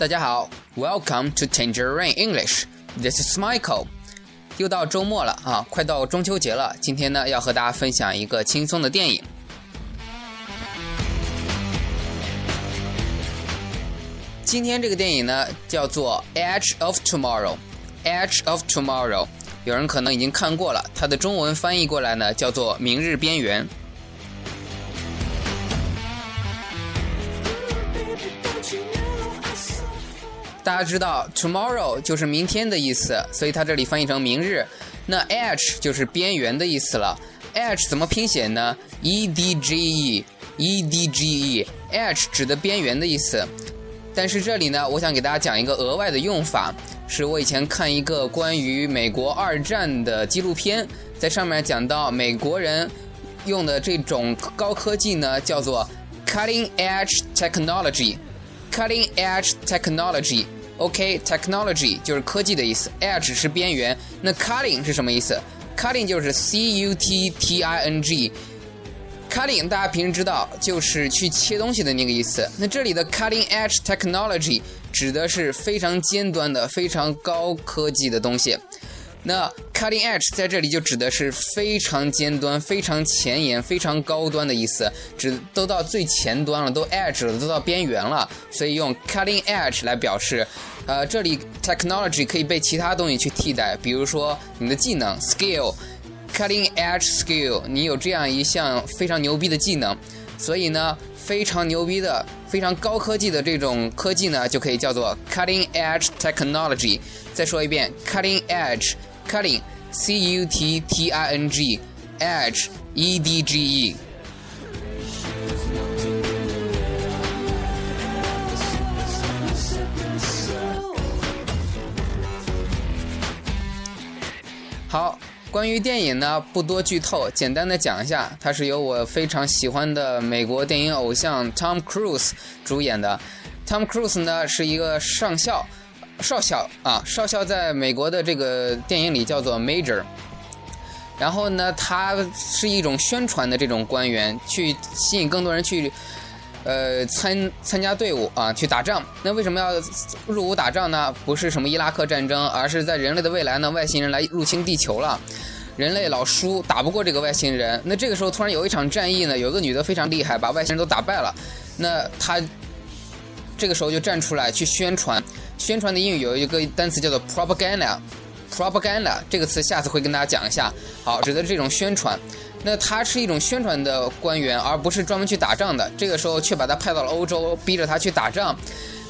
大家好，Welcome to Tangerine English. This is Michael. 又到周末了啊，快到中秋节了。今天呢，要和大家分享一个轻松的电影。今天这个电影呢，叫做《Edge of Tomorrow》，《Edge of Tomorrow》。有人可能已经看过了，它的中文翻译过来呢，叫做《明日边缘》。大家知道，tomorrow 就是明天的意思，所以它这里翻译成明日。那 edge 就是边缘的意思了。edge 怎么拼写呢？e d g e，e d g e，edge 指的边缘的意思。但是这里呢，我想给大家讲一个额外的用法，是我以前看一个关于美国二战的纪录片，在上面讲到美国人用的这种高科技呢，叫做 cutting edge technology。Cutting edge technology，OK，technology 就是科技的意思，edge 是边缘。那 cutting 是什么意思？cutting 就是 c u t t i n g，cutting 大家平时知道就是去切东西的那个意思。那这里的 cutting edge technology 指的是非常尖端的、非常高科技的东西。那 cutting edge 在这里就指的是非常尖端、非常前沿、非常高端的意思，指都到最前端了，都 edge 了，都到边缘了，所以用 cutting edge 来表示。呃，这里 technology 可以被其他东西去替代，比如说你的技能 skill，cutting edge skill，你有这样一项非常牛逼的技能，所以呢，非常牛逼的、非常高科技的这种科技呢，就可以叫做 cutting edge technology。再说一遍，cutting edge。Cutting, C-U-T-T-I-N-G, edge, E-D-G-E。好，关于电影呢，不多剧透，简单的讲一下，它是由我非常喜欢的美国电影偶像 Tom Cruise 主演的。Tom Cruise 呢是一个上校。少校啊，少校在美国的这个电影里叫做 Major，然后呢，他是一种宣传的这种官员，去吸引更多人去，呃，参参加队伍啊，去打仗。那为什么要入伍打仗呢？不是什么伊拉克战争，而是在人类的未来呢，外星人来入侵地球了，人类老输，打不过这个外星人。那这个时候突然有一场战役呢，有个女的非常厉害，把外星人都打败了。那她这个时候就站出来去宣传。宣传的英语有一个单词叫做 propaganda，propaganda 这个词下次会跟大家讲一下。好，指的是这种宣传。那他是一种宣传的官员，而不是专门去打仗的。这个时候却把他派到了欧洲，逼着他去打仗。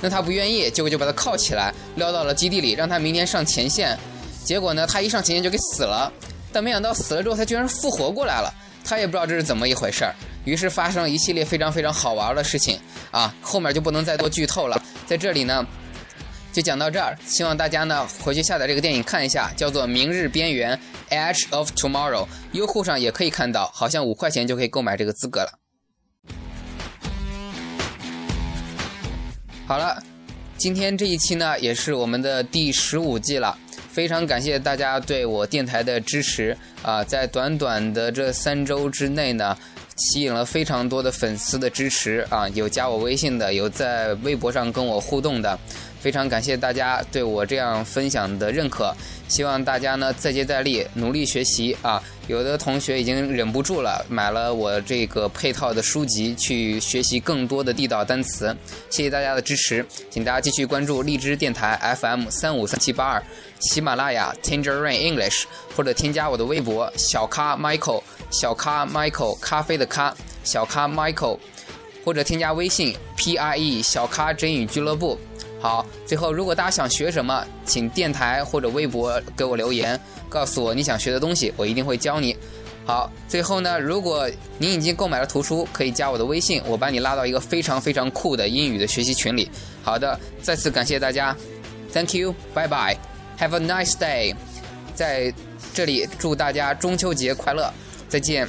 那他不愿意，结果就把他铐起来，撂到了基地里，让他明天上前线。结果呢，他一上前线就给死了。但没想到死了之后，他居然复活过来了。他也不知道这是怎么一回事儿。于是发生了一系列非常非常好玩的事情啊，后面就不能再多剧透了。在这里呢。就讲到这儿，希望大家呢回去下载这个电影看一下，叫做《明日边缘》（Edge of Tomorrow）。优酷上也可以看到，好像五块钱就可以购买这个资格了。好了，今天这一期呢也是我们的第十五季了，非常感谢大家对我电台的支持啊！在短短的这三周之内呢，吸引了非常多的粉丝的支持啊，有加我微信的，有在微博上跟我互动的。非常感谢大家对我这样分享的认可，希望大家呢再接再厉，努力学习啊！有的同学已经忍不住了，买了我这个配套的书籍去学习更多的地道单词。谢谢大家的支持，请大家继续关注荔枝电台 FM 三五三七八二，喜马拉雅 Tangerine English，或者添加我的微博小咖 Michael，小咖 Michael 咖啡的咖，小咖 Michael，或者添加微信 P I E 小咖真语俱乐部。好，最后如果大家想学什么，请电台或者微博给我留言，告诉我你想学的东西，我一定会教你。好，最后呢，如果您已经购买了图书，可以加我的微信，我把你拉到一个非常非常酷的英语的学习群里。好的，再次感谢大家，Thank you，Bye bye，Have a nice day，在这里祝大家中秋节快乐，再见。